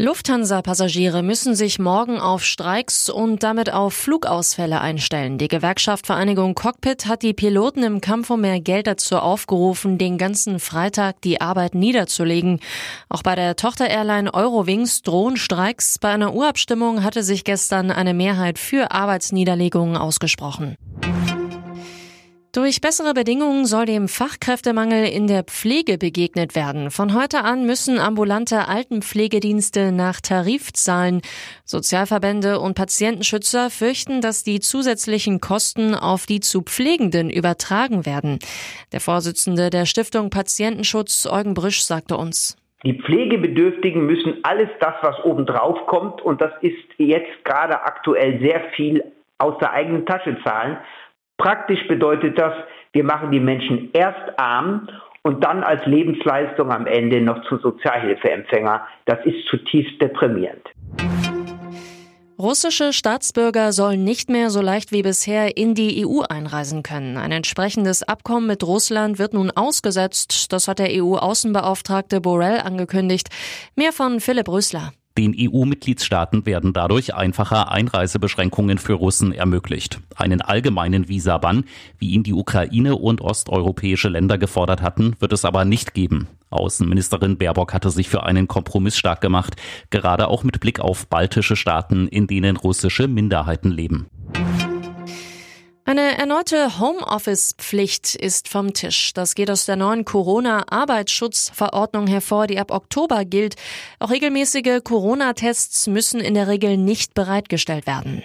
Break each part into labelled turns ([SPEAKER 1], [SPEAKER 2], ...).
[SPEAKER 1] Lufthansa-Passagiere müssen sich morgen auf Streiks und damit auf Flugausfälle einstellen. Die Gewerkschaft Vereinigung Cockpit hat die Piloten im Kampf um mehr Geld dazu aufgerufen, den ganzen Freitag die Arbeit niederzulegen. Auch bei der Tochter-Airline Eurowings drohen Streiks. Bei einer Urabstimmung hatte sich gestern eine Mehrheit für Arbeitsniederlegungen ausgesprochen. Durch bessere Bedingungen soll dem Fachkräftemangel in der Pflege begegnet werden. Von heute an müssen ambulante Altenpflegedienste nach Tarif zahlen. Sozialverbände und Patientenschützer fürchten, dass die zusätzlichen Kosten auf die zu Pflegenden übertragen werden. Der Vorsitzende der Stiftung Patientenschutz, Eugen Brüsch, sagte uns.
[SPEAKER 2] Die Pflegebedürftigen müssen alles das, was obendrauf kommt, und das ist jetzt gerade aktuell sehr viel aus der eigenen Tasche zahlen. Praktisch bedeutet das, wir machen die Menschen erst arm und dann als Lebensleistung am Ende noch zu Sozialhilfeempfänger. Das ist zutiefst deprimierend.
[SPEAKER 1] Russische Staatsbürger sollen nicht mehr so leicht wie bisher in die EU einreisen können. Ein entsprechendes Abkommen mit Russland wird nun ausgesetzt. Das hat der EU-Außenbeauftragte Borrell angekündigt. Mehr von Philipp Rösler.
[SPEAKER 3] Den EU-Mitgliedstaaten werden dadurch einfacher Einreisebeschränkungen für Russen ermöglicht. Einen allgemeinen Visabann, wie ihn die Ukraine und osteuropäische Länder gefordert hatten, wird es aber nicht geben. Außenministerin Baerbock hatte sich für einen Kompromiss stark gemacht, gerade auch mit Blick auf baltische Staaten, in denen russische Minderheiten leben.
[SPEAKER 1] Eine erneute Homeoffice-Pflicht ist vom Tisch. Das geht aus der neuen Corona-Arbeitsschutzverordnung hervor, die ab Oktober gilt. Auch regelmäßige Corona-Tests müssen in der Regel nicht bereitgestellt werden.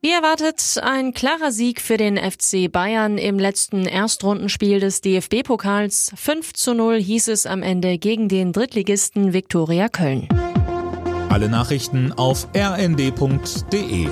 [SPEAKER 1] Wie erwartet ein klarer Sieg für den FC Bayern im letzten Erstrundenspiel des DFB-Pokals. 5 zu 0 hieß es am Ende gegen den Drittligisten Viktoria Köln.
[SPEAKER 4] Alle Nachrichten auf rnd.de